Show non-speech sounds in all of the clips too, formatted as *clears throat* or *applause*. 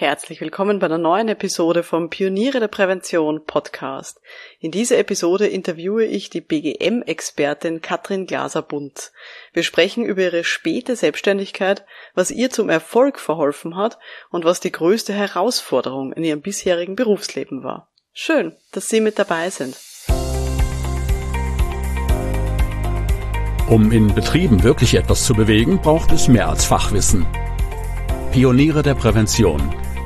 Herzlich willkommen bei einer neuen Episode vom Pioniere der Prävention Podcast. In dieser Episode interviewe ich die BGM-Expertin Katrin Glaser-Bunt. Wir sprechen über ihre späte Selbstständigkeit, was ihr zum Erfolg verholfen hat und was die größte Herausforderung in ihrem bisherigen Berufsleben war. Schön, dass Sie mit dabei sind. Um in Betrieben wirklich etwas zu bewegen, braucht es mehr als Fachwissen. Pioniere der Prävention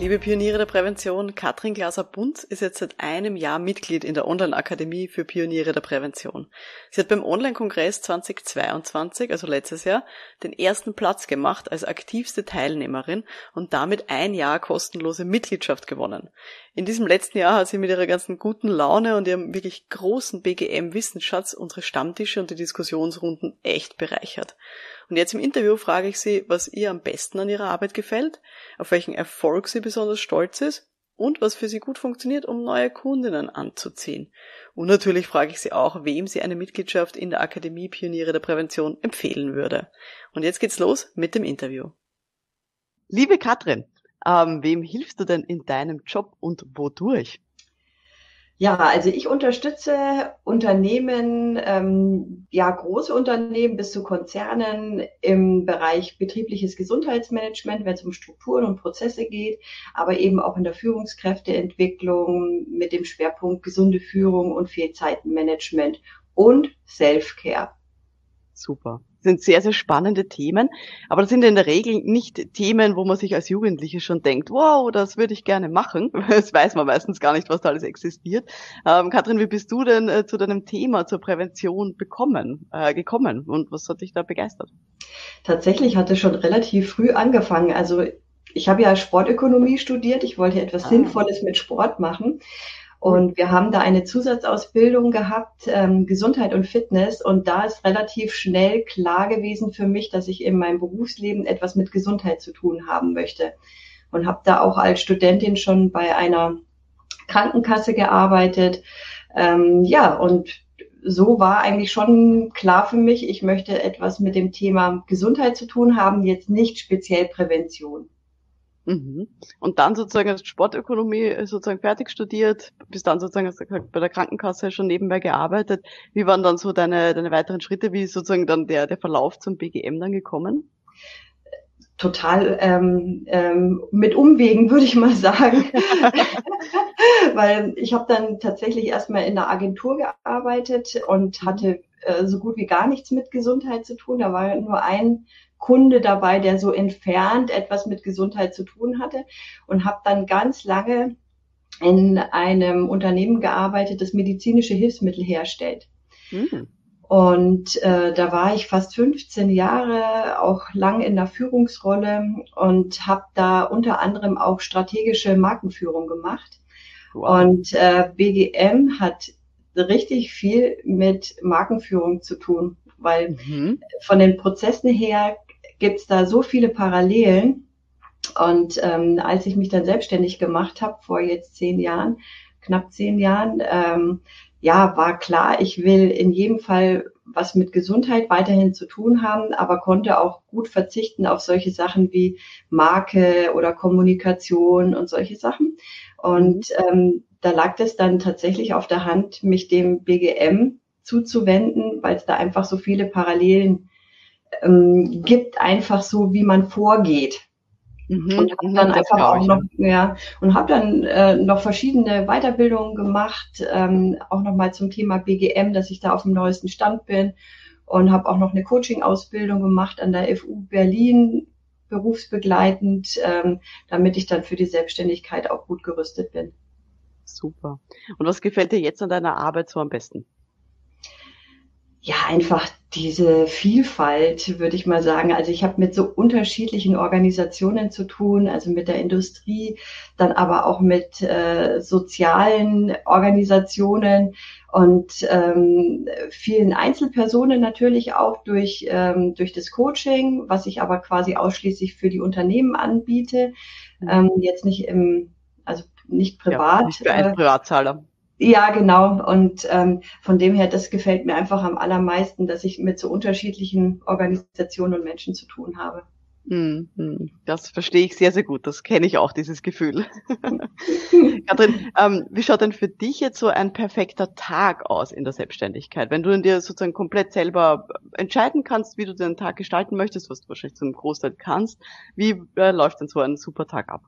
Liebe Pioniere der Prävention, Katrin Glaser-Bunz ist jetzt seit einem Jahr Mitglied in der Online-Akademie für Pioniere der Prävention. Sie hat beim Online-Kongress 2022, also letztes Jahr, den ersten Platz gemacht als aktivste Teilnehmerin und damit ein Jahr kostenlose Mitgliedschaft gewonnen. In diesem letzten Jahr hat sie mit ihrer ganzen guten Laune und ihrem wirklich großen BGM-Wissensschatz unsere Stammtische und die Diskussionsrunden echt bereichert. Und jetzt im Interview frage ich sie, was ihr am besten an ihrer Arbeit gefällt, auf welchen Erfolg sie besonders stolz ist und was für sie gut funktioniert, um neue Kundinnen anzuziehen. Und natürlich frage ich sie auch, wem sie eine Mitgliedschaft in der Akademie Pioniere der Prävention empfehlen würde. Und jetzt geht's los mit dem Interview. Liebe Katrin, ähm, wem hilfst du denn in deinem Job und wodurch? Ja, also ich unterstütze Unternehmen, ähm, ja große Unternehmen bis zu Konzernen im Bereich betriebliches Gesundheitsmanagement, wenn es um Strukturen und Prozesse geht, aber eben auch in der Führungskräfteentwicklung mit dem Schwerpunkt gesunde Führung und Fehlzeitenmanagement und Self-Care. Super sind sehr, sehr spannende Themen. Aber das sind in der Regel nicht Themen, wo man sich als Jugendliche schon denkt, wow, das würde ich gerne machen. *laughs* Das weiß man meistens gar nicht, was da alles existiert. Ähm, Katrin, wie bist du denn äh, zu deinem Thema, zur Prävention bekommen, äh, gekommen und was hat dich da begeistert? Tatsächlich hatte schon relativ früh angefangen. Also ich habe ja Sportökonomie studiert. Ich wollte etwas ah. Sinnvolles mit Sport machen und wir haben da eine Zusatzausbildung gehabt, ähm, Gesundheit und Fitness. Und da ist relativ schnell klar gewesen für mich, dass ich in meinem Berufsleben etwas mit Gesundheit zu tun haben möchte. Und habe da auch als Studentin schon bei einer Krankenkasse gearbeitet. Ähm, ja, und so war eigentlich schon klar für mich, ich möchte etwas mit dem Thema Gesundheit zu tun haben, jetzt nicht speziell Prävention. Mhm. Und dann sozusagen als Sportökonomie äh, sozusagen fertig studiert, bis dann sozusagen hast du gesagt, bei der Krankenkasse schon nebenbei gearbeitet. Wie waren dann so deine, deine weiteren Schritte? Wie ist sozusagen dann der, der Verlauf zum BGM dann gekommen? Total ähm, ähm, mit Umwegen, würde ich mal sagen. *laughs* Weil ich habe dann tatsächlich erstmal in der Agentur gearbeitet und hatte äh, so gut wie gar nichts mit Gesundheit zu tun. Da war nur ein Kunde dabei, der so entfernt etwas mit Gesundheit zu tun hatte und habe dann ganz lange in einem Unternehmen gearbeitet, das medizinische Hilfsmittel herstellt. Mhm. Und äh, da war ich fast 15 Jahre, auch lang in der Führungsrolle und habe da unter anderem auch strategische Markenführung gemacht. Wow. Und äh, BGM hat richtig viel mit Markenführung zu tun, weil mhm. von den Prozessen her gibt es da so viele Parallelen. Und ähm, als ich mich dann selbstständig gemacht habe, vor jetzt zehn Jahren, knapp zehn Jahren, ähm, ja, war klar, ich will in jedem Fall was mit Gesundheit weiterhin zu tun haben, aber konnte auch gut verzichten auf solche Sachen wie Marke oder Kommunikation und solche Sachen. Und ähm, da lag es dann tatsächlich auf der Hand, mich dem BGM zuzuwenden, weil es da einfach so viele Parallelen ähm, gibt, einfach so, wie man vorgeht. Mhm, und habe dann einfach auch noch, ja, und habe dann äh, noch verschiedene Weiterbildungen gemacht, ähm, auch nochmal zum Thema BGM, dass ich da auf dem neuesten Stand bin und habe auch noch eine Coaching-Ausbildung gemacht an der FU Berlin, berufsbegleitend, ähm, damit ich dann für die Selbstständigkeit auch gut gerüstet bin. Super. Und was gefällt dir jetzt an deiner Arbeit so am besten? Ja, einfach diese Vielfalt, würde ich mal sagen. Also ich habe mit so unterschiedlichen Organisationen zu tun, also mit der Industrie, dann aber auch mit äh, sozialen Organisationen und ähm, vielen Einzelpersonen natürlich auch durch, ähm, durch das Coaching, was ich aber quasi ausschließlich für die Unternehmen anbiete. Mhm. Ähm, jetzt nicht im, also nicht privat. Ja, nicht für einen äh, Privatzahler. Ja, genau. Und ähm, von dem her, das gefällt mir einfach am allermeisten, dass ich mit so unterschiedlichen Organisationen und Menschen zu tun habe. Hm, hm. Das verstehe ich sehr, sehr gut. Das kenne ich auch, dieses Gefühl. *laughs* Katrin, ähm, wie schaut denn für dich jetzt so ein perfekter Tag aus in der Selbstständigkeit? Wenn du dir sozusagen komplett selber entscheiden kannst, wie du den Tag gestalten möchtest, was du wahrscheinlich zum Großteil kannst, wie äh, läuft denn so ein super Tag ab?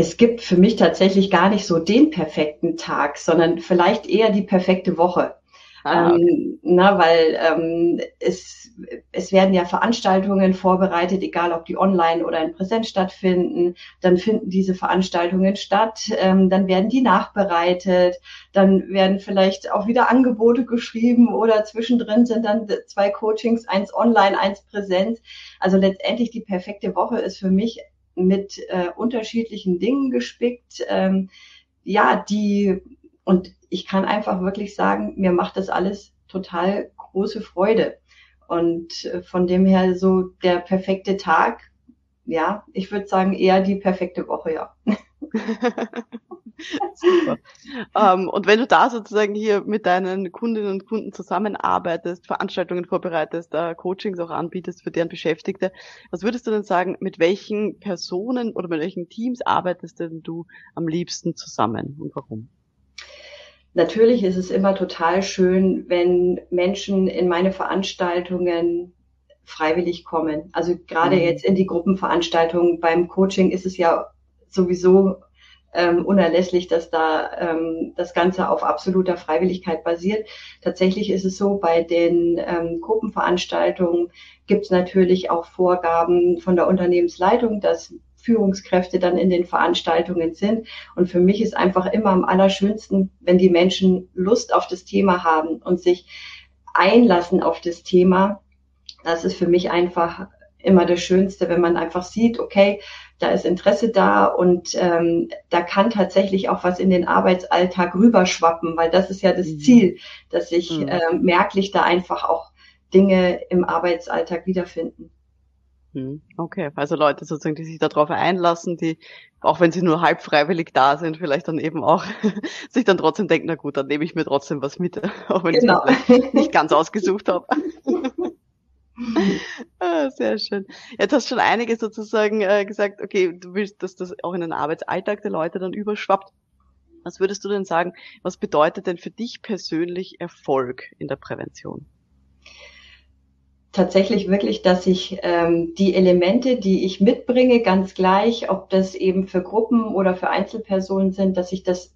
Es gibt für mich tatsächlich gar nicht so den perfekten Tag, sondern vielleicht eher die perfekte Woche. Ah, okay. ähm, na, weil ähm, es, es werden ja Veranstaltungen vorbereitet, egal ob die online oder in Präsenz stattfinden. Dann finden diese Veranstaltungen statt, ähm, dann werden die nachbereitet, dann werden vielleicht auch wieder Angebote geschrieben oder zwischendrin sind dann zwei Coachings, eins online, eins Präsenz. Also letztendlich die perfekte Woche ist für mich mit äh, unterschiedlichen Dingen gespickt. Ähm, ja, die, und ich kann einfach wirklich sagen, mir macht das alles total große Freude. Und äh, von dem her so der perfekte Tag, ja, ich würde sagen eher die perfekte Woche, ja. *laughs* Super. ähm, und wenn du da sozusagen hier mit deinen Kundinnen und Kunden zusammenarbeitest, Veranstaltungen vorbereitest, äh, Coachings auch anbietest für deren Beschäftigte, was würdest du denn sagen, mit welchen Personen oder mit welchen Teams arbeitest denn du am liebsten zusammen und warum? Natürlich ist es immer total schön, wenn Menschen in meine Veranstaltungen freiwillig kommen. Also gerade mhm. jetzt in die Gruppenveranstaltungen beim Coaching ist es ja sowieso ähm, unerlässlich, dass da ähm, das Ganze auf absoluter Freiwilligkeit basiert. Tatsächlich ist es so, bei den ähm, Gruppenveranstaltungen gibt es natürlich auch Vorgaben von der Unternehmensleitung, dass Führungskräfte dann in den Veranstaltungen sind. Und für mich ist einfach immer am allerschönsten, wenn die Menschen Lust auf das Thema haben und sich einlassen auf das Thema. Das ist für mich einfach immer das Schönste, wenn man einfach sieht, okay, da ist Interesse da und ähm, da kann tatsächlich auch was in den Arbeitsalltag rüberschwappen, weil das ist ja das mhm. Ziel, dass sich mhm. äh, merklich da einfach auch Dinge im Arbeitsalltag wiederfinden. Mhm. Okay, also Leute sozusagen, die sich darauf einlassen, die, auch wenn sie nur halb freiwillig da sind, vielleicht dann eben auch *laughs* sich dann trotzdem denken, na gut, dann nehme ich mir trotzdem was mit, *laughs* auch wenn genau. ich es nicht ganz ausgesucht habe. *laughs* *laughs* ah, sehr schön. Jetzt hast du schon einige sozusagen äh, gesagt, okay, du willst, dass das auch in den Arbeitsalltag der Leute dann überschwappt. Was würdest du denn sagen, was bedeutet denn für dich persönlich Erfolg in der Prävention? Tatsächlich wirklich, dass ich ähm, die Elemente, die ich mitbringe, ganz gleich, ob das eben für Gruppen oder für Einzelpersonen sind, dass ich das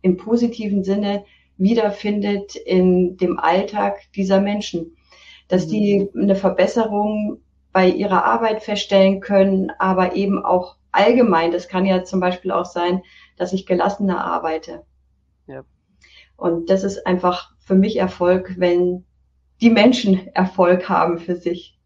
im positiven Sinne wiederfindet in dem Alltag dieser Menschen dass die mhm. eine Verbesserung bei ihrer Arbeit feststellen können, aber eben auch allgemein. Das kann ja zum Beispiel auch sein, dass ich gelassener arbeite. Ja. Und das ist einfach für mich Erfolg, wenn die Menschen *laughs* Erfolg haben für sich.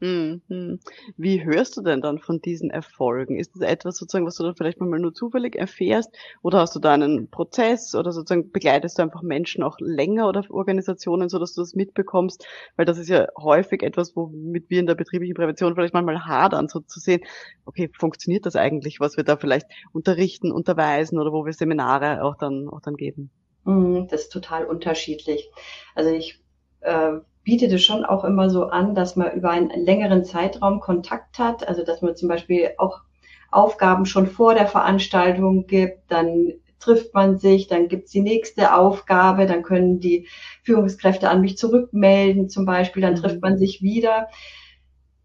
Mhm. Wie hörst du denn dann von diesen Erfolgen? Ist das etwas sozusagen, was du dann vielleicht mal nur zufällig erfährst? Oder hast du da einen Prozess oder sozusagen begleitest du einfach Menschen auch länger oder Organisationen, so dass du das mitbekommst? Weil das ist ja häufig etwas, womit wir in der betrieblichen Prävention vielleicht manchmal hadern, so zu sehen, okay, funktioniert das eigentlich, was wir da vielleicht unterrichten, unterweisen oder wo wir Seminare auch dann, auch dann geben? Mhm, das ist total unterschiedlich. Also ich äh, bietet es schon auch immer so an, dass man über einen längeren Zeitraum Kontakt hat, also dass man zum Beispiel auch Aufgaben schon vor der Veranstaltung gibt, dann trifft man sich, dann gibt's die nächste Aufgabe, dann können die Führungskräfte an mich zurückmelden zum Beispiel, dann trifft man sich wieder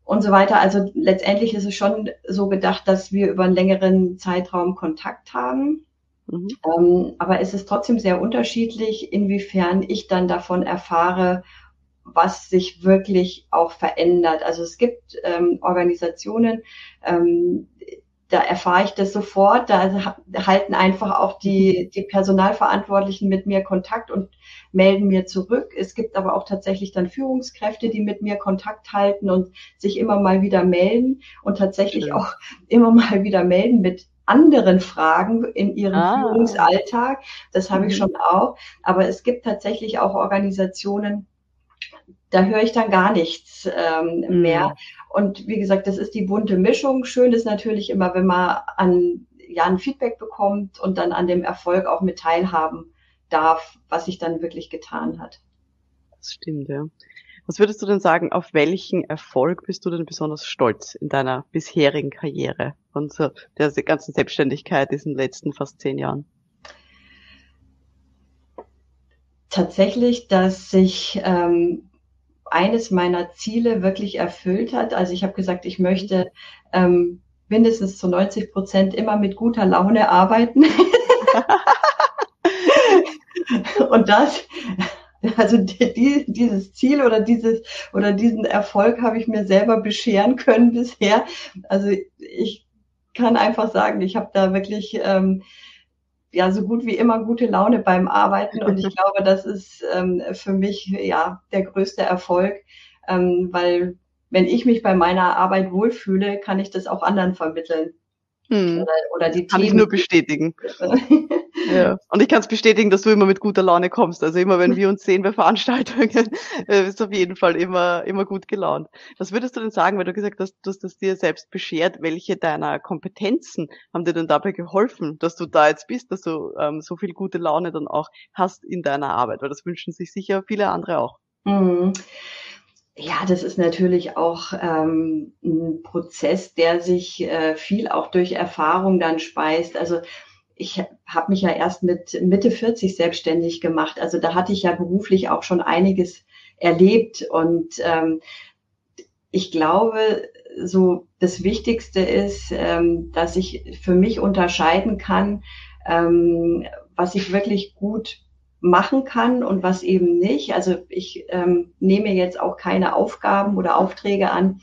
und so weiter. Also letztendlich ist es schon so gedacht, dass wir über einen längeren Zeitraum Kontakt haben. Mhm. Ähm, aber es ist trotzdem sehr unterschiedlich, inwiefern ich dann davon erfahre, was sich wirklich auch verändert. Also es gibt ähm, Organisationen, ähm, da erfahre ich das sofort. Da halten einfach auch die, die Personalverantwortlichen mit mir Kontakt und melden mir zurück. Es gibt aber auch tatsächlich dann Führungskräfte, die mit mir Kontakt halten und sich immer mal wieder melden und tatsächlich Schön. auch immer mal wieder melden mit anderen Fragen in ihrem ah. Führungsalltag. Das habe ich mhm. schon auch. Aber es gibt tatsächlich auch Organisationen, da höre ich dann gar nichts ähm, mhm. mehr. Und wie gesagt, das ist die bunte Mischung. Schön ist natürlich immer, wenn man an ja ein Feedback bekommt und dann an dem Erfolg auch mit teilhaben darf, was sich dann wirklich getan hat. Das stimmt, ja. Was würdest du denn sagen, auf welchen Erfolg bist du denn besonders stolz in deiner bisherigen Karriere und so der ganzen Selbstständigkeit diesen letzten fast zehn Jahren? Tatsächlich, dass sich ähm, eines meiner Ziele wirklich erfüllt hat. Also ich habe gesagt, ich möchte ähm, mindestens zu 90 Prozent immer mit guter Laune arbeiten. *laughs* Und das, also die, dieses Ziel oder dieses oder diesen Erfolg habe ich mir selber bescheren können bisher. Also ich kann einfach sagen, ich habe da wirklich ähm, ja so gut wie immer gute Laune beim Arbeiten und ich *laughs* glaube, das ist ähm, für mich ja der größte Erfolg, ähm, weil wenn ich mich bei meiner Arbeit wohlfühle, kann ich das auch anderen vermitteln. Hm. Oder, oder die kann Themen. ich nur bestätigen. *laughs* ja. Und ich kann es bestätigen, dass du immer mit guter Laune kommst. Also immer, wenn wir uns sehen bei Veranstaltungen, *laughs* äh, bist du auf jeden Fall immer, immer gut gelaunt. Was würdest du denn sagen, weil du gesagt hast, du hast das dir selbst beschert, welche deiner Kompetenzen haben dir denn dabei geholfen, dass du da jetzt bist, dass du ähm, so viel gute Laune dann auch hast in deiner Arbeit? Weil das wünschen sich sicher viele andere auch. Mhm. Ja, das ist natürlich auch ähm, ein Prozess, der sich äh, viel auch durch Erfahrung dann speist. Also ich habe mich ja erst mit Mitte 40 selbstständig gemacht. Also da hatte ich ja beruflich auch schon einiges erlebt. Und ähm, ich glaube, so das Wichtigste ist, ähm, dass ich für mich unterscheiden kann, ähm, was ich wirklich gut machen kann und was eben nicht. Also ich ähm, nehme jetzt auch keine Aufgaben oder Aufträge an,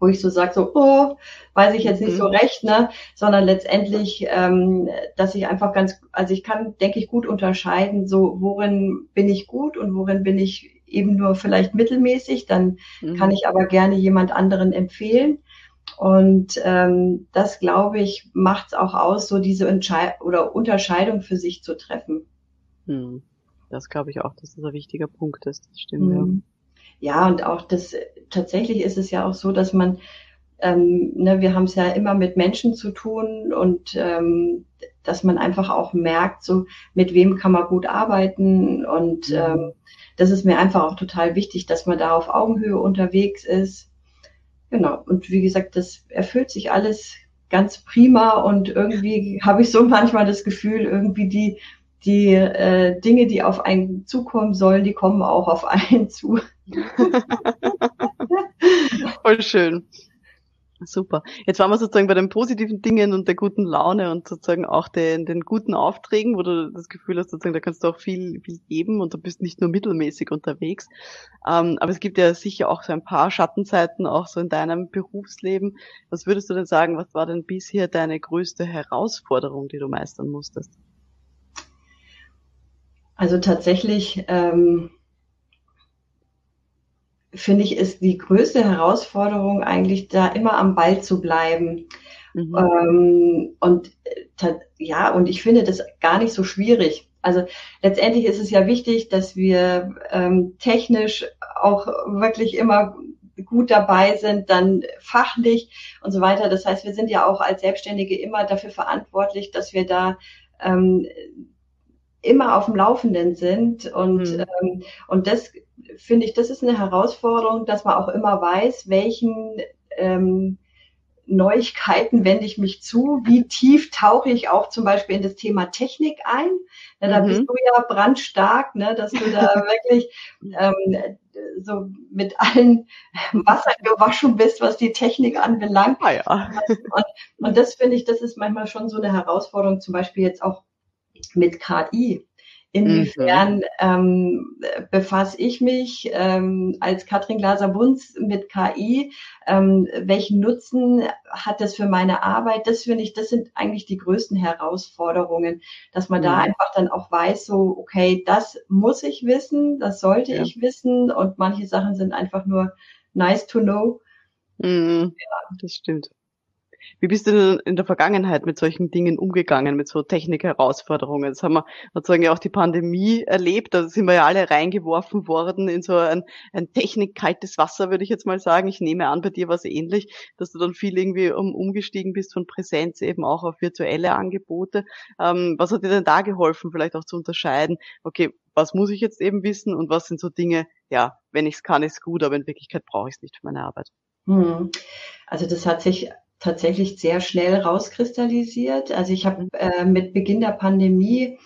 wo ich so sage, so, oh, weiß ich jetzt nicht so mhm. recht, ne? Sondern letztendlich, ähm, dass ich einfach ganz, also ich kann, denke ich, gut unterscheiden, so worin bin ich gut und worin bin ich eben nur vielleicht mittelmäßig, dann mhm. kann ich aber gerne jemand anderen empfehlen. Und ähm, das, glaube ich, macht es auch aus, so diese Entschei oder Unterscheidung für sich zu treffen. Hm. Das glaube ich auch, dass das ein wichtiger Punkt ist. Das stimmt, mhm. ja. Ja, und auch das, tatsächlich ist es ja auch so, dass man, ähm, ne, wir haben es ja immer mit Menschen zu tun und ähm, dass man einfach auch merkt, so mit wem kann man gut arbeiten und mhm. ähm, das ist mir einfach auch total wichtig, dass man da auf Augenhöhe unterwegs ist. Genau. Und wie gesagt, das erfüllt sich alles ganz prima und irgendwie habe ich so manchmal das Gefühl, irgendwie die die äh, Dinge, die auf einen zukommen sollen, die kommen auch auf einen zu. *laughs* Voll schön. Super. Jetzt waren wir sozusagen bei den positiven Dingen und der guten Laune und sozusagen auch den, den guten Aufträgen, wo du das Gefühl hast, sozusagen, da kannst du auch viel, viel geben und du bist nicht nur mittelmäßig unterwegs. Ähm, aber es gibt ja sicher auch so ein paar Schattenzeiten auch so in deinem Berufsleben. Was würdest du denn sagen, was war denn bisher deine größte Herausforderung, die du meistern musstest? Also tatsächlich ähm, finde ich, ist die größte Herausforderung eigentlich da immer am Ball zu bleiben. Mhm. Ähm, und ja, und ich finde das gar nicht so schwierig. Also letztendlich ist es ja wichtig, dass wir ähm, technisch auch wirklich immer gut dabei sind, dann fachlich und so weiter. Das heißt, wir sind ja auch als Selbstständige immer dafür verantwortlich, dass wir da ähm, immer auf dem Laufenden sind. Und, mhm. ähm, und das finde ich, das ist eine Herausforderung, dass man auch immer weiß, welchen ähm, Neuigkeiten wende ich mich zu, wie tief tauche ich auch zum Beispiel in das Thema Technik ein. Na, da mhm. bist du ja brandstark, ne, dass du da *laughs* wirklich ähm, so mit allen *laughs* Wasser gewaschen bist, was die Technik anbelangt. Ah, ja. und, und das finde ich, das ist manchmal schon so eine Herausforderung, zum Beispiel jetzt auch mit KI. Inwiefern mhm. ähm, befasse ich mich ähm, als Katrin Glaser-Bunz mit KI? Ähm, welchen Nutzen hat das für meine Arbeit? Das finde ich, das sind eigentlich die größten Herausforderungen, dass man mhm. da einfach dann auch weiß, so, okay, das muss ich wissen, das sollte ja. ich wissen und manche Sachen sind einfach nur nice to know. Mhm. Ja. Das stimmt. Wie bist du denn in der Vergangenheit mit solchen Dingen umgegangen, mit so Technikherausforderungen? Das haben wir sozusagen ja auch die Pandemie erlebt. Da sind wir ja alle reingeworfen worden in so ein, ein technikkaltes Wasser, würde ich jetzt mal sagen. Ich nehme an, bei dir war es ähnlich, dass du dann viel irgendwie um, umgestiegen bist von Präsenz eben auch auf virtuelle Angebote. Ähm, was hat dir denn da geholfen, vielleicht auch zu unterscheiden? Okay, was muss ich jetzt eben wissen und was sind so Dinge, ja, wenn ich es kann, ist gut, aber in Wirklichkeit brauche ich es nicht für meine Arbeit. Hm. Also das hat sich tatsächlich sehr schnell rauskristallisiert. Also ich habe äh, mit Beginn der Pandemie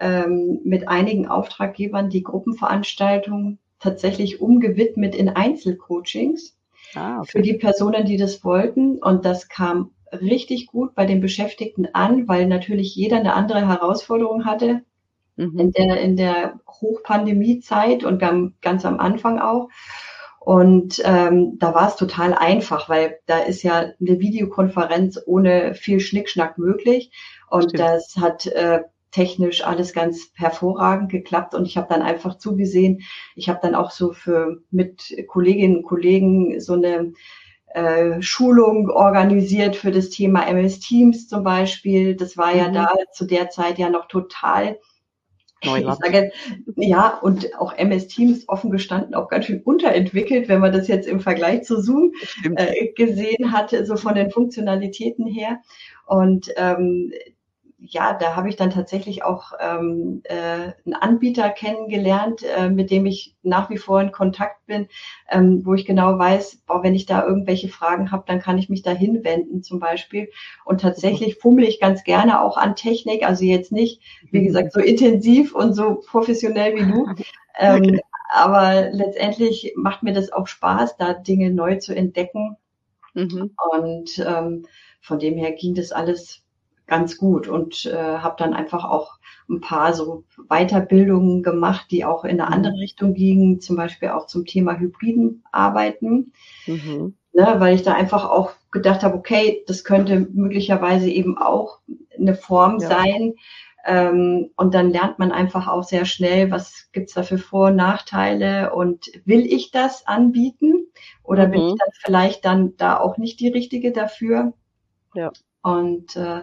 ähm, mit einigen Auftraggebern die Gruppenveranstaltungen tatsächlich umgewidmet in Einzelcoachings ah, okay. für die Personen, die das wollten. Und das kam richtig gut bei den Beschäftigten an, weil natürlich jeder eine andere Herausforderung hatte mhm. in der, in der Hochpandemiezeit und ganz am Anfang auch. Und ähm, da war es total einfach, weil da ist ja eine Videokonferenz ohne viel Schnickschnack möglich. Und Stimmt. das hat äh, technisch alles ganz hervorragend geklappt. Und ich habe dann einfach zugesehen, ich habe dann auch so für mit Kolleginnen und Kollegen so eine äh, Schulung organisiert für das Thema MS Teams zum Beispiel. Das war ja mhm. da zu der Zeit ja noch total Ich sage, ja, und auch MS Teams offen gestanden auch ganz schön unterentwickelt, wenn man das jetzt im Vergleich zu Zoom äh, gesehen hatte, so von den Funktionalitäten her. Und ähm, ja, da habe ich dann tatsächlich auch ähm, äh, einen Anbieter kennengelernt, äh, mit dem ich nach wie vor in Kontakt bin, ähm, wo ich genau weiß, boah, wenn ich da irgendwelche Fragen habe, dann kann ich mich da hinwenden zum Beispiel. Und tatsächlich fummel ich ganz gerne auch an Technik, also jetzt nicht, wie mhm. gesagt, so intensiv und so professionell wie du. *laughs* Ähm, okay. Aber letztendlich macht mir das auch Spaß, da Dinge neu zu entdecken. Mhm. Und ähm, von dem her ging das alles ganz gut und äh, habe dann einfach auch ein paar so Weiterbildungen gemacht, die auch in eine mhm. andere Richtung gingen, zum Beispiel auch zum Thema hybriden Arbeiten, mhm. ne, weil ich da einfach auch gedacht habe, okay, das könnte möglicherweise eben auch eine Form ja. sein. Ähm, und dann lernt man einfach auch sehr schnell, was gibt's da für Vor- und Nachteile und will ich das anbieten oder mhm. bin ich dann vielleicht dann da auch nicht die Richtige dafür? Ja. Und äh,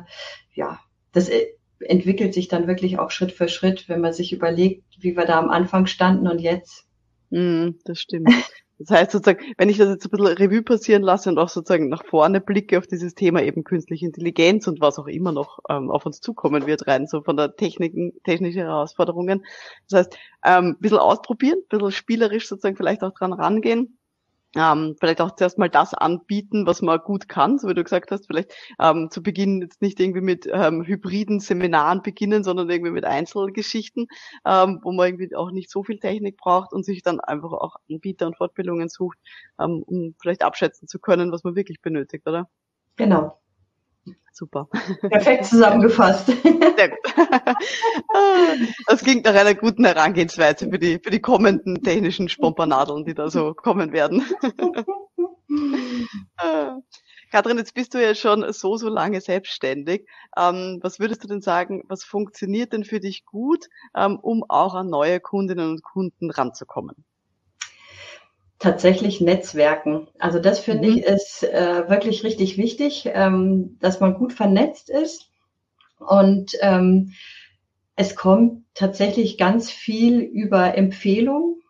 ja, das entwickelt sich dann wirklich auch Schritt für Schritt, wenn man sich überlegt, wie wir da am Anfang standen und jetzt. Mm, das stimmt. Das heißt sozusagen, wenn ich das jetzt ein bisschen Revue passieren lasse und auch sozusagen nach vorne blicke auf dieses Thema eben künstliche Intelligenz und was auch immer noch ähm, auf uns zukommen wird, rein so von der Techniken, technische Herausforderungen. Das heißt, ähm, ein bisschen ausprobieren, ein bisschen spielerisch sozusagen vielleicht auch dran rangehen ähm, vielleicht auch zuerst mal das anbieten, was man gut kann, so wie du gesagt hast, vielleicht ähm, zu Beginn jetzt nicht irgendwie mit ähm, hybriden Seminaren beginnen, sondern irgendwie mit Einzelgeschichten, ähm, wo man irgendwie auch nicht so viel Technik braucht und sich dann einfach auch Anbieter und Fortbildungen sucht, ähm, um vielleicht abschätzen zu können, was man wirklich benötigt, oder? Genau. Super. Perfekt zusammengefasst. Sehr gut. *laughs* Das klingt nach einer guten Herangehensweise für die, für die kommenden technischen Spompanadeln, die da so kommen werden. *laughs* Katrin, jetzt bist du ja schon so, so lange selbstständig. Ähm, was würdest du denn sagen, was funktioniert denn für dich gut, ähm, um auch an neue Kundinnen und Kunden ranzukommen? Tatsächlich Netzwerken. Also das finde mhm. ich ist äh, wirklich richtig wichtig, ähm, dass man gut vernetzt ist und ähm, es kommt tatsächlich ganz viel über Empfehlung,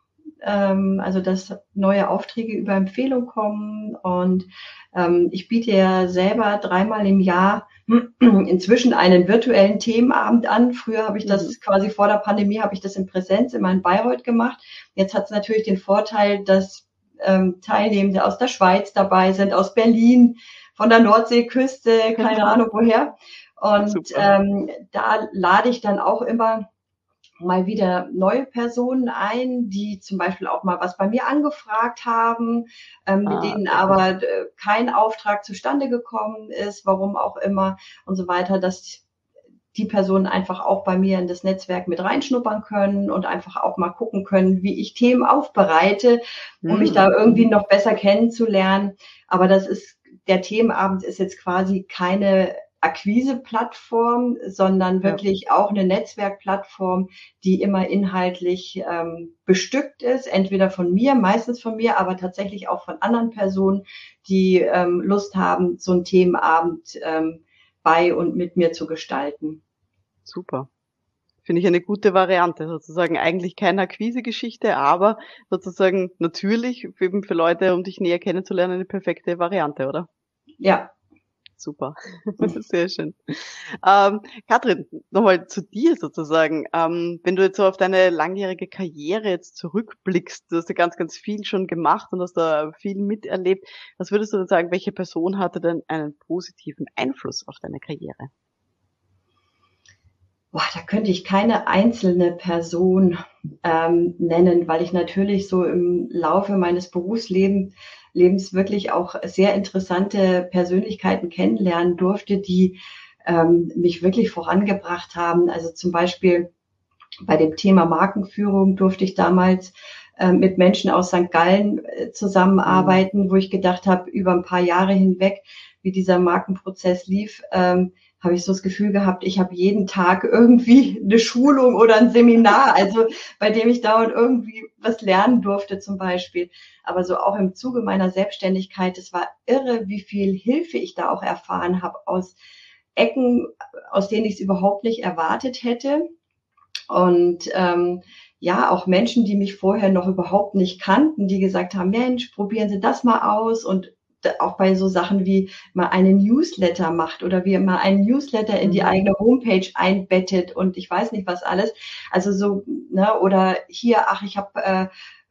ähm, also dass neue Aufträge über Empfehlung kommen und ähm, ich biete ja selber dreimal im Jahr *clears throat* inzwischen einen virtuellen Themenabend an. Früher habe ich das mhm. quasi vor der Pandemie habe ich das in Präsenz in meinem Bayreuth gemacht. Jetzt hat es natürlich den Vorteil, dass ähm, Teilnehmende aus der Schweiz dabei sind, aus Berlin, von der Nordseeküste, keine *laughs* Ahnung woher. Und ähm, da lade ich dann auch immer mal wieder neue Personen ein, die zum Beispiel auch mal was bei mir angefragt haben, ähm, mit ah, denen aber äh, kein Auftrag zustande gekommen ist, warum auch immer und so weiter, dass die Personen einfach auch bei mir in das Netzwerk mit reinschnuppern können und einfach auch mal gucken können, wie ich Themen aufbereite, um mhm. mich da irgendwie noch besser kennenzulernen. Aber das ist, der Themenabend ist jetzt quasi keine Akquise-Plattform, sondern wirklich ja. auch eine Netzwerkplattform, die immer inhaltlich ähm, bestückt ist, entweder von mir, meistens von mir, aber tatsächlich auch von anderen Personen, die ähm, Lust haben, so einen Themenabend ähm, bei und mit mir zu gestalten. Super. Finde ich eine gute Variante, sozusagen eigentlich keine Akquise-Geschichte, aber sozusagen natürlich eben für Leute, um dich näher kennenzulernen, eine perfekte Variante, oder? Ja, Super, *laughs* sehr schön. Ähm, Katrin, nochmal zu dir sozusagen. Ähm, wenn du jetzt so auf deine langjährige Karriere jetzt zurückblickst, du hast ja ganz, ganz viel schon gemacht und hast da viel miterlebt. Was würdest du denn sagen, welche Person hatte denn einen positiven Einfluss auf deine Karriere? Boah, da könnte ich keine einzelne Person ähm, nennen, weil ich natürlich so im Laufe meines Berufslebens Lebens wirklich auch sehr interessante Persönlichkeiten kennenlernen durfte, die ähm, mich wirklich vorangebracht haben. Also zum Beispiel bei dem Thema Markenführung durfte ich damals äh, mit Menschen aus St. Gallen äh, zusammenarbeiten, wo ich gedacht habe, über ein paar Jahre hinweg, wie dieser Markenprozess lief, ähm, habe ich so das Gefühl gehabt, ich habe jeden Tag irgendwie eine Schulung oder ein Seminar, also bei dem ich dauernd irgendwie was lernen durfte zum Beispiel. Aber so auch im Zuge meiner Selbstständigkeit, es war irre, wie viel Hilfe ich da auch erfahren habe aus Ecken, aus denen ich es überhaupt nicht erwartet hätte. Und ähm, ja, auch Menschen, die mich vorher noch überhaupt nicht kannten, die gesagt haben, Mensch, probieren Sie das mal aus und auch bei so Sachen wie mal einen Newsletter macht oder wie mal einen Newsletter in die mhm. eigene Homepage einbettet und ich weiß nicht was alles. Also so, ne, oder hier, ach, ich habe äh,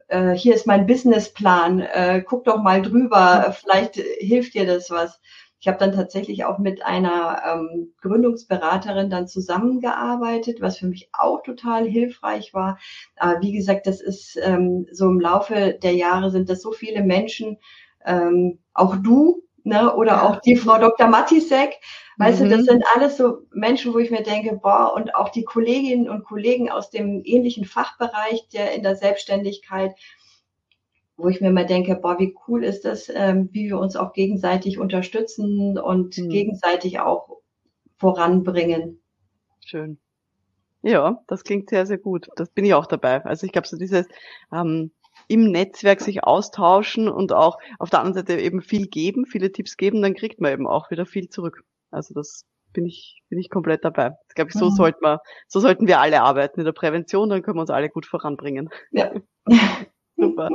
äh, hier ist mein Businessplan, äh, guck doch mal drüber, vielleicht hilft dir das was. Ich habe dann tatsächlich auch mit einer ähm, Gründungsberaterin dann zusammengearbeitet, was für mich auch total hilfreich war. Aber wie gesagt, das ist ähm, so im Laufe der Jahre sind das so viele Menschen, ähm, auch du, ne, oder auch die Frau Dr. Matisek. Weißt mhm. du, das mhm. sind alles so Menschen, wo ich mir denke, boah, und auch die Kolleginnen und Kollegen aus dem ähnlichen Fachbereich, der in der Selbstständigkeit, wo ich mir mal denke, boah, wie cool ist das, ähm, wie wir uns auch gegenseitig unterstützen und mhm. gegenseitig auch voranbringen. Schön. Ja, das klingt sehr, sehr gut. Das bin ich auch dabei. Also ich glaube, so dieses ähm, im Netzwerk sich austauschen und auch auf der anderen Seite eben viel geben, viele Tipps geben, dann kriegt man eben auch wieder viel zurück. Also das bin ich, bin ich komplett dabei. Das glaube ich, so mhm. sollten wir, so sollten wir alle arbeiten in der Prävention, dann können wir uns alle gut voranbringen. Ja. *laughs* Super.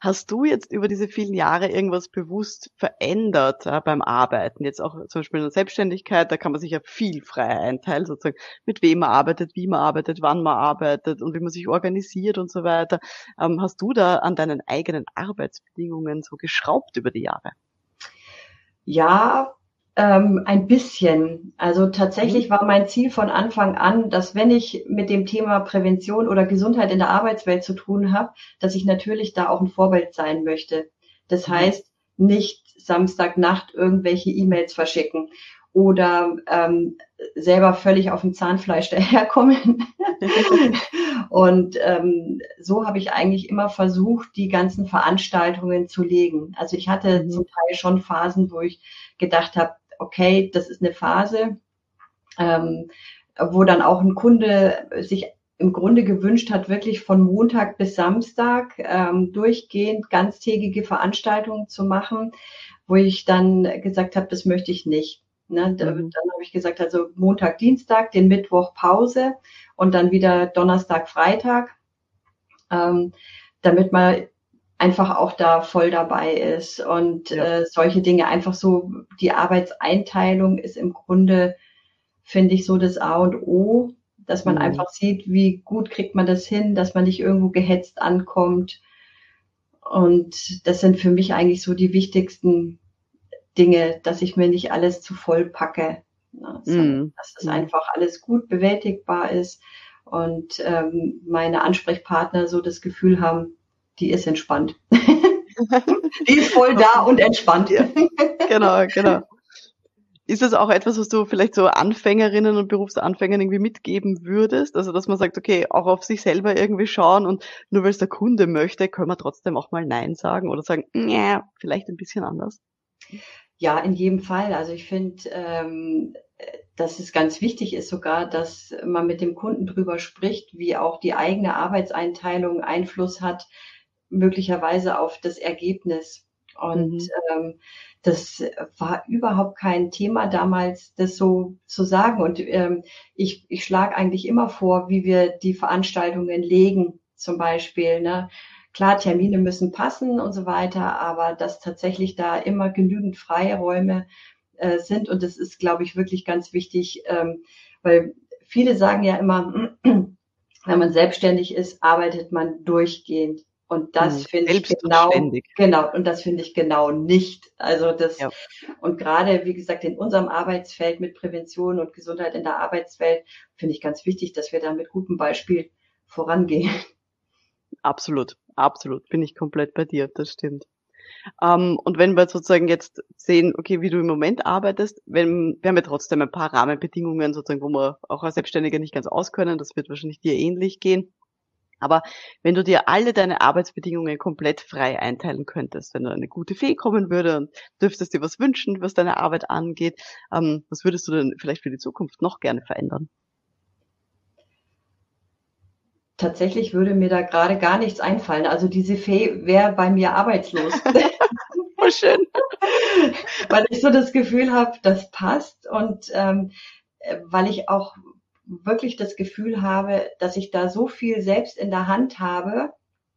Hast du jetzt über diese vielen Jahre irgendwas bewusst verändert äh, beim Arbeiten? Jetzt auch zum Beispiel in der Selbstständigkeit, da kann man sich ja viel freier einteilen, sozusagen, mit wem man arbeitet, wie man arbeitet, wann man arbeitet und wie man sich organisiert und so weiter. Ähm, hast du da an deinen eigenen Arbeitsbedingungen so geschraubt über die Jahre? Ja, ähm, ein bisschen. Also tatsächlich mhm. war mein Ziel von Anfang an, dass wenn ich mit dem Thema Prävention oder Gesundheit in der Arbeitswelt zu tun habe, dass ich natürlich da auch ein Vorbild sein möchte. Das mhm. heißt, nicht Samstagnacht irgendwelche E-Mails verschicken oder ähm, selber völlig auf dem Zahnfleisch *laughs* daherkommen. *laughs* und ähm, so habe ich eigentlich immer versucht, die ganzen Veranstaltungen zu legen. Also ich hatte mhm. zum Teil schon Phasen, wo ich gedacht habe, okay, das ist eine Phase, ähm, wo dann auch ein Kunde sich im Grunde gewünscht hat, wirklich von Montag bis Samstag ähm, durchgehend ganztägige Veranstaltungen zu machen, wo ich dann gesagt habe, das möchte ich nicht. Ne? Mhm. Dann habe ich gesagt, also Montag, Dienstag, den Mittwoch Pause und dann wieder Donnerstag, Freitag, ähm, damit man einfach auch da voll dabei ist. Und ja. äh, solche Dinge einfach so, die Arbeitseinteilung ist im Grunde, finde ich, so das A und O, dass man mhm. einfach sieht, wie gut kriegt man das hin, dass man nicht irgendwo gehetzt ankommt. Und das sind für mich eigentlich so die wichtigsten Dinge, dass ich mir nicht alles zu voll packe. Ne? Mhm. Dass es mhm. einfach alles gut bewältigbar ist und ähm, meine Ansprechpartner so das Gefühl haben, die ist entspannt. *laughs* die ist voll da *laughs* und entspannt. genau, genau. Ist das auch etwas, was du vielleicht so Anfängerinnen und Berufsanfängern irgendwie mitgeben würdest? Also, dass man sagt, okay, auch auf sich selber irgendwie schauen und nur weil es der Kunde möchte, können wir trotzdem auch mal Nein sagen oder sagen, ja, vielleicht ein bisschen anders? Ja, in jedem Fall. Also ich finde, ähm, dass es ganz wichtig ist sogar, dass man mit dem Kunden drüber spricht, wie auch die eigene Arbeitseinteilung Einfluss hat, möglicherweise auf das Ergebnis. Und mhm. ähm, das war überhaupt kein Thema damals, das so zu sagen. Und ähm, ich, ich schlage eigentlich immer vor, wie wir die Veranstaltungen legen, zum Beispiel. Ne? Klar, Termine müssen passen und so weiter, aber dass tatsächlich da immer genügend Freiräume äh, sind. Und das ist, glaube ich, wirklich ganz wichtig, ähm, weil viele sagen ja immer, *clears throat* wenn man selbstständig ist, arbeitet man durchgehend. Und das mhm, finde ich genau, genau, und das finde ich genau nicht. Also das, ja. und gerade, wie gesagt, in unserem Arbeitsfeld mit Prävention und Gesundheit in der Arbeitswelt finde ich ganz wichtig, dass wir da mit gutem Beispiel vorangehen. Absolut, absolut. Bin ich komplett bei dir. Das stimmt. Ähm, und wenn wir sozusagen jetzt sehen, okay, wie du im Moment arbeitest, wenn, wir haben ja trotzdem ein paar Rahmenbedingungen sozusagen, wo wir auch als Selbstständiger nicht ganz auskönnen, das wird wahrscheinlich dir ähnlich gehen. Aber wenn du dir alle deine Arbeitsbedingungen komplett frei einteilen könntest, wenn du eine gute Fee kommen würde und dürftest dir was wünschen, was deine Arbeit angeht, ähm, was würdest du denn vielleicht für die Zukunft noch gerne verändern? Tatsächlich würde mir da gerade gar nichts einfallen. Also diese Fee wäre bei mir arbeitslos. *laughs* oh, schön. weil ich so das Gefühl habe, das passt und ähm, weil ich auch wirklich das Gefühl habe, dass ich da so viel selbst in der Hand habe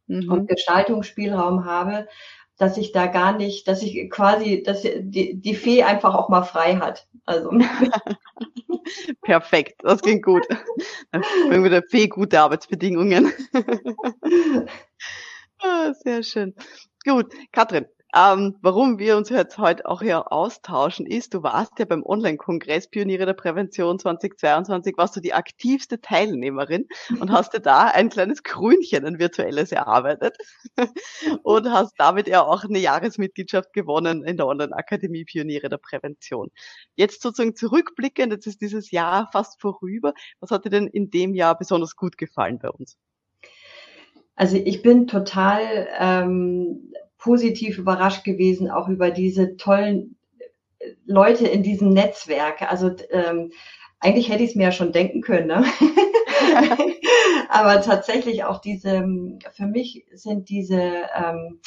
mhm. und Gestaltungsspielraum habe, dass ich da gar nicht, dass ich quasi, dass die, die Fee einfach auch mal frei hat. Also. *laughs* Perfekt, das klingt gut. Dann bringen wir der Fee gute Arbeitsbedingungen. *laughs* ah, sehr schön. Gut, Katrin, ähm, warum wir uns jetzt heute auch hier austauschen, ist, du warst ja beim Online-Kongress Pioniere der Prävention 2022, warst du die aktivste Teilnehmerin *laughs* und hast dir da ein kleines Krönchen, ein virtuelles erarbeitet *laughs* und hast damit ja auch eine Jahresmitgliedschaft gewonnen in der Online-Akademie Pioniere der Prävention. Jetzt sozusagen zurückblickend, jetzt ist dieses Jahr fast vorüber. Was hat dir denn in dem Jahr besonders gut gefallen bei uns? Also ich bin total ähm, positiv überrascht gewesen, auch über diese tollen äh, Leute in diesem Netzwerk. Also ähm, eigentlich hätte ich es mir ja schon denken können. Ne? *laughs* Aber tatsächlich auch diese, für mich sind diese ähm,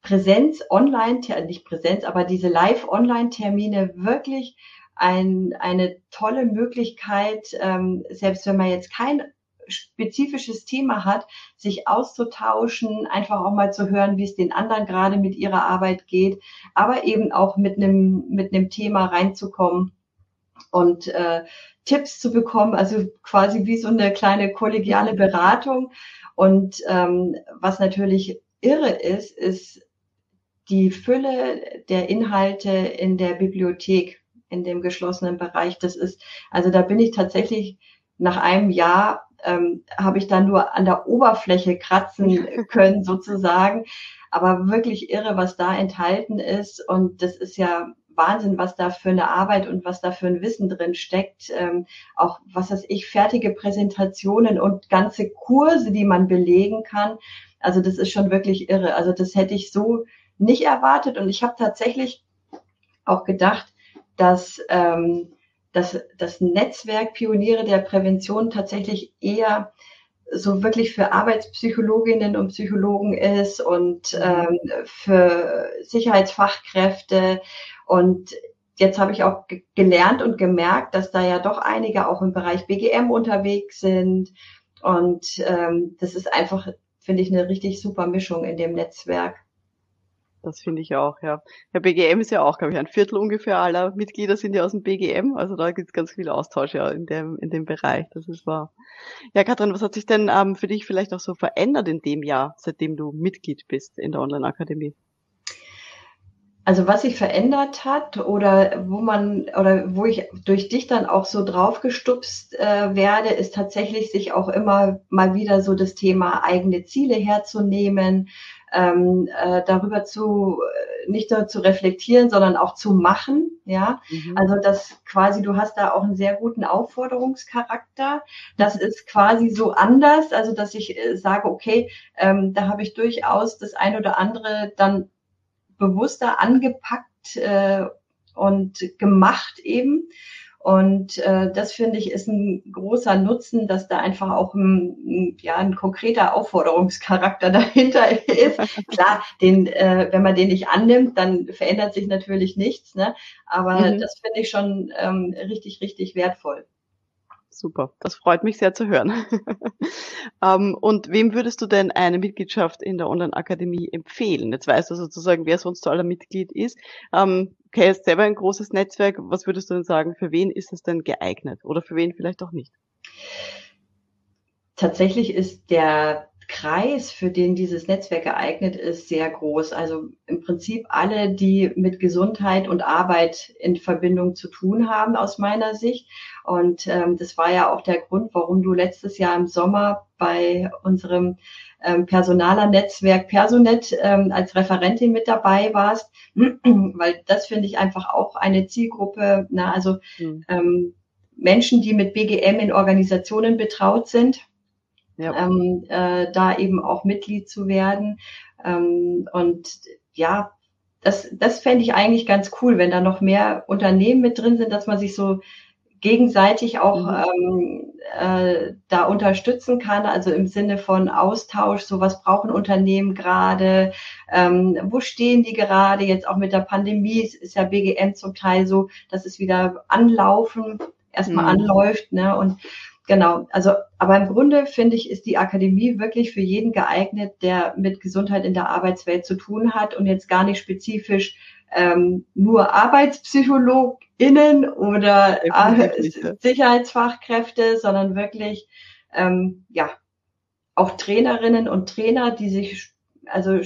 Präsenz online, nicht Präsenz, aber diese Live-Online-Termine wirklich ein, eine tolle Möglichkeit, ähm, selbst wenn man jetzt kein spezifisches Thema hat, sich auszutauschen, einfach auch mal zu hören, wie es den anderen gerade mit ihrer Arbeit geht, aber eben auch mit einem, mit einem Thema reinzukommen und äh, Tipps zu bekommen, also quasi wie so eine kleine kollegiale Beratung. Und ähm, was natürlich irre ist, ist die Fülle der Inhalte in der Bibliothek, in dem geschlossenen Bereich. Das ist, also da bin ich tatsächlich nach einem Jahr ähm, habe ich dann nur an der Oberfläche kratzen *laughs* können sozusagen. Aber wirklich irre, was da enthalten ist. Und das ist ja Wahnsinn, was da für eine Arbeit und was da für ein Wissen drin steckt. Ähm, auch, was weiß ich, fertige Präsentationen und ganze Kurse, die man belegen kann. Also das ist schon wirklich irre. Also das hätte ich so nicht erwartet. Und ich habe tatsächlich auch gedacht, dass ähm, dass das Netzwerk Pioniere der Prävention tatsächlich eher so wirklich für Arbeitspsychologinnen und Psychologen ist und mhm. ähm, für Sicherheitsfachkräfte. Und jetzt habe ich auch gelernt und gemerkt, dass da ja doch einige auch im Bereich BGM unterwegs sind. Und ähm, das ist einfach, finde ich, eine richtig super Mischung in dem Netzwerk. Das finde ich auch, ja. Der BGM ist ja auch, glaube ich, ein Viertel ungefähr aller Mitglieder sind ja aus dem BGM. Also da gibt es ganz viel Austausch ja in dem, in dem Bereich. Das ist wahr. Ja, Katrin, was hat sich denn ähm, für dich vielleicht auch so verändert in dem Jahr, seitdem du Mitglied bist in der Online-Akademie? Also was sich verändert hat oder wo man oder wo ich durch dich dann auch so draufgestupst äh, werde, ist tatsächlich sich auch immer mal wieder so das Thema eigene Ziele herzunehmen, ähm, äh, darüber zu äh, nicht nur zu reflektieren, sondern auch zu machen. ja. Mhm. Also das quasi, du hast da auch einen sehr guten Aufforderungscharakter. Das ist quasi so anders, also dass ich äh, sage, okay, ähm, da habe ich durchaus das ein oder andere dann bewusster angepackt äh, und gemacht eben. Und äh, das finde ich ist ein großer Nutzen, dass da einfach auch ein, ja, ein konkreter Aufforderungscharakter *laughs* dahinter ist. Klar, den, äh, wenn man den nicht annimmt, dann verändert sich natürlich nichts. Ne? Aber mhm. das finde ich schon ähm, richtig, richtig wertvoll. Super, das freut mich sehr zu hören. *laughs* ähm, und wem würdest du denn eine Mitgliedschaft in der Online-Akademie empfehlen? Jetzt weißt du sozusagen, wer sonst so aller Mitglied ist. Ähm, okay, ist selber ein großes Netzwerk. Was würdest du denn sagen, für wen ist es denn geeignet? Oder für wen vielleicht auch nicht? Tatsächlich ist der Kreis, für den dieses Netzwerk geeignet ist, sehr groß. Also im Prinzip alle, die mit Gesundheit und Arbeit in Verbindung zu tun haben, aus meiner Sicht. Und ähm, das war ja auch der Grund, warum du letztes Jahr im Sommer bei unserem ähm, Personaler-Netzwerk Personet ähm, als Referentin mit dabei warst, *clears throat* weil das finde ich einfach auch eine Zielgruppe, na, also mhm. ähm, Menschen, die mit BGM in Organisationen betraut sind ja. ähm, äh, da eben auch Mitglied zu werden. Ähm, und ja, das, das fände ich eigentlich ganz cool, wenn da noch mehr Unternehmen mit drin sind, dass man sich so gegenseitig auch mhm. ähm, äh, da unterstützen kann, also im Sinne von Austausch, so was brauchen Unternehmen gerade, ähm, wo stehen die gerade, jetzt auch mit der Pandemie, ist ja BGM zum Teil so, dass es wieder anlaufen, erstmal mhm. anläuft, ne? Und Genau, also aber im Grunde finde ich, ist die Akademie wirklich für jeden geeignet, der mit Gesundheit in der Arbeitswelt zu tun hat und jetzt gar nicht spezifisch ähm, nur ArbeitspsychologInnen oder äh, Sicherheitsfachkräfte, sondern wirklich ähm, ja auch Trainerinnen und Trainer, die sich also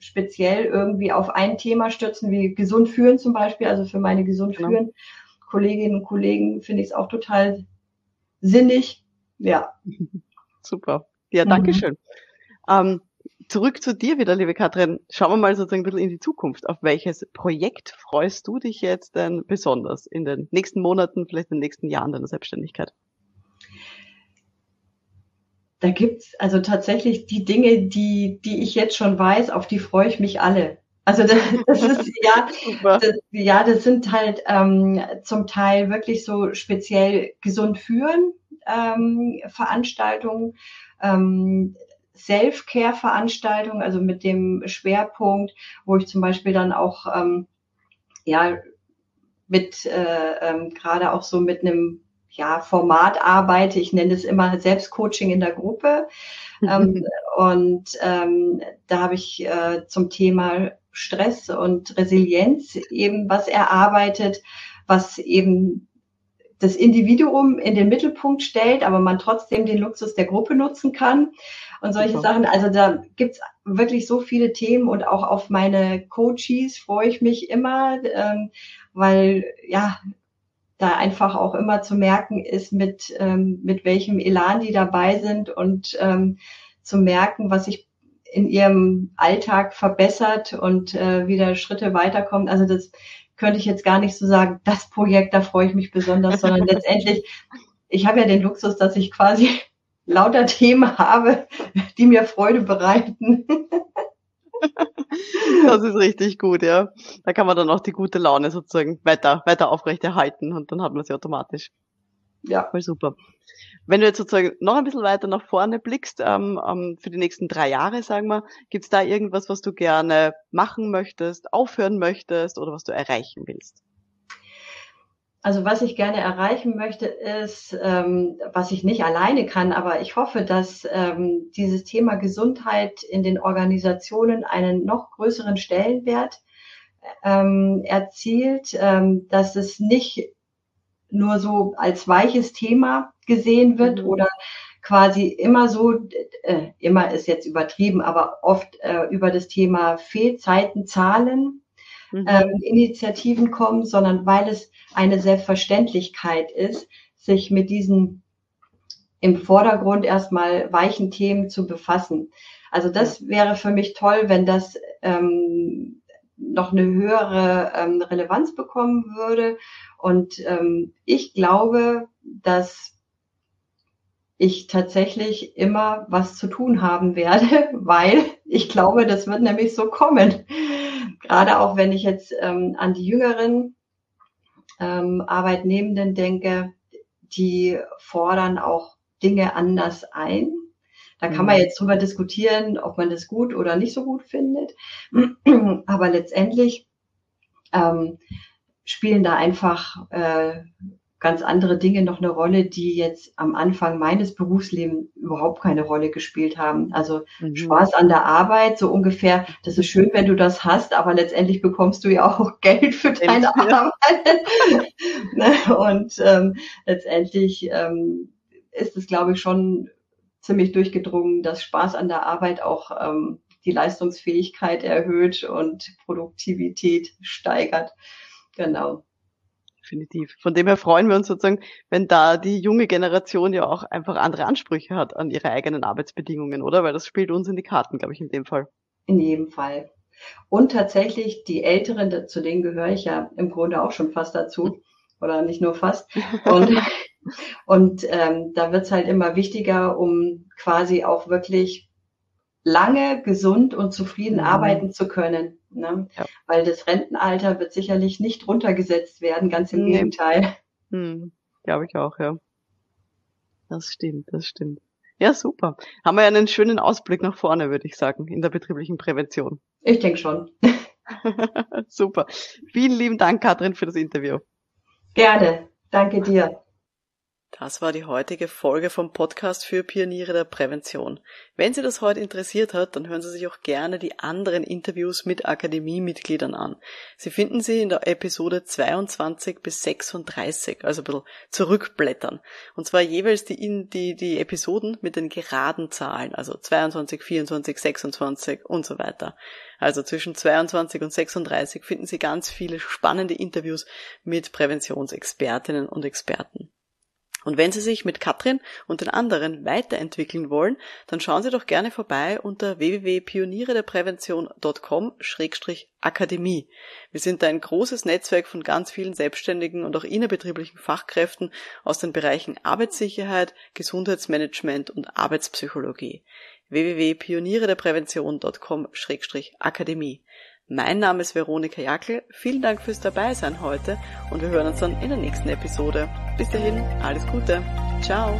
speziell irgendwie auf ein Thema stützen, wie gesund führen zum Beispiel. Also für meine gesund genau. führen Kolleginnen und Kollegen finde ich es auch total sinnig. Ja. *laughs* Super. Ja, danke mhm. schön. Ähm, zurück zu dir wieder, liebe Katrin. Schauen wir mal sozusagen ein bisschen in die Zukunft. Auf welches Projekt freust du dich jetzt denn besonders in den nächsten Monaten, vielleicht in den nächsten Jahren deiner Selbstständigkeit? Da gibt's also tatsächlich die Dinge, die, die ich jetzt schon weiß, auf die freue ich mich alle. Also das, *laughs* das ist ja, das, ja, das sind halt ähm, zum Teil wirklich so speziell gesund führen ähm, Veranstaltungen, ähm, Self-Care-Veranstaltungen, also mit dem Schwerpunkt, wo ich zum Beispiel dann auch ähm, ja mit äh, ähm, gerade auch so mit einem ja, Format arbeite. Ich nenne es immer Selbstcoaching in der Gruppe. *laughs* ähm, und ähm, da habe ich äh, zum Thema Stress und Resilienz eben was erarbeitet, was eben das Individuum in den Mittelpunkt stellt, aber man trotzdem den Luxus der Gruppe nutzen kann und solche Super. Sachen. Also da gibt's wirklich so viele Themen und auch auf meine Coaches freue ich mich immer, ähm, weil ja da einfach auch immer zu merken ist, mit, ähm, mit welchem Elan die dabei sind und ähm, zu merken, was sich in ihrem Alltag verbessert und äh, wieder Schritte weiterkommt. Also das könnte ich jetzt gar nicht so sagen, das Projekt, da freue ich mich besonders, sondern *laughs* letztendlich, ich habe ja den Luxus, dass ich quasi *laughs* lauter Themen habe, die mir Freude bereiten. *laughs* Das ist richtig gut, ja. Da kann man dann auch die gute Laune sozusagen weiter, weiter aufrechterhalten und dann hat man sie automatisch. Ja. Voll super. Wenn du jetzt sozusagen noch ein bisschen weiter nach vorne blickst, ähm, ähm, für die nächsten drei Jahre, sagen wir, gibt es da irgendwas, was du gerne machen möchtest, aufhören möchtest oder was du erreichen willst? Also was ich gerne erreichen möchte, ist, ähm, was ich nicht alleine kann, aber ich hoffe, dass ähm, dieses Thema Gesundheit in den Organisationen einen noch größeren Stellenwert ähm, erzielt, ähm, dass es nicht nur so als weiches Thema gesehen wird mhm. oder quasi immer so, äh, immer ist jetzt übertrieben, aber oft äh, über das Thema Fehlzeiten, Zahlen, mhm. ähm, Initiativen kommen, sondern weil es eine Selbstverständlichkeit ist, sich mit diesen im Vordergrund erstmal weichen Themen zu befassen. Also das wäre für mich toll, wenn das ähm, noch eine höhere ähm, Relevanz bekommen würde. Und ähm, ich glaube, dass ich tatsächlich immer was zu tun haben werde, *laughs* weil ich glaube, das wird nämlich so kommen. Gerade auch wenn ich jetzt ähm, an die jüngeren ähm, Arbeitnehmenden denke, die fordern auch Dinge anders ein. Da kann man mhm. jetzt drüber diskutieren, ob man das gut oder nicht so gut findet. *clears throat* Aber letztendlich ähm, spielen da einfach äh, ganz andere Dinge noch eine Rolle, die jetzt am Anfang meines Berufslebens überhaupt keine Rolle gespielt haben. Also mhm. Spaß an der Arbeit, so ungefähr, das ist schön, wenn du das hast, aber letztendlich bekommst du ja auch *laughs* Geld für deine ja. Arbeit. *laughs* Ne? Und ähm, letztendlich ähm, ist es, glaube ich, schon ziemlich durchgedrungen, dass Spaß an der Arbeit auch ähm, die Leistungsfähigkeit erhöht und Produktivität steigert. Genau definitiv. Von dem her freuen wir uns sozusagen, wenn da die junge Generation ja auch einfach andere Ansprüche hat an ihre eigenen Arbeitsbedingungen, oder? Weil das spielt uns in die Karten, glaube ich, in dem Fall. In jedem Fall. Und tatsächlich die Älteren, zu denen gehöre ich ja im Grunde auch schon fast dazu. Oder nicht nur fast. Und, *laughs* und ähm, da wird es halt immer wichtiger, um quasi auch wirklich lange gesund und zufrieden mhm. arbeiten zu können. Ne? Ja. Weil das Rentenalter wird sicherlich nicht runtergesetzt werden, ganz im mhm. Gegenteil. Mhm. Glaube ich auch, ja. Das stimmt, das stimmt. Ja, super. Haben wir ja einen schönen Ausblick nach vorne, würde ich sagen, in der betrieblichen Prävention. Ich denke schon. *laughs* super. Vielen lieben Dank, Katrin, für das Interview. Gerne. Danke dir. Das war die heutige Folge vom Podcast für Pioniere der Prävention. Wenn Sie das heute interessiert hat, dann hören Sie sich auch gerne die anderen Interviews mit Akademiemitgliedern an. Sie finden sie in der Episode 22 bis 36, also ein bisschen zurückblättern. Und zwar jeweils die, die, die Episoden mit den geraden Zahlen, also 22, 24, 26 und so weiter. Also zwischen 22 und 36 finden Sie ganz viele spannende Interviews mit Präventionsexpertinnen und Experten. Und wenn Sie sich mit Katrin und den anderen weiterentwickeln wollen, dann schauen Sie doch gerne vorbei unter www.pionierederprävention.com-akademie. Wir sind ein großes Netzwerk von ganz vielen selbstständigen und auch innerbetrieblichen Fachkräften aus den Bereichen Arbeitssicherheit, Gesundheitsmanagement und Arbeitspsychologie. www.pionierederprävention.com-akademie. Mein Name ist Veronika Jackel. Vielen Dank fürs Dabeisein heute und wir hören uns dann in der nächsten Episode. Bis dahin, alles Gute. Ciao.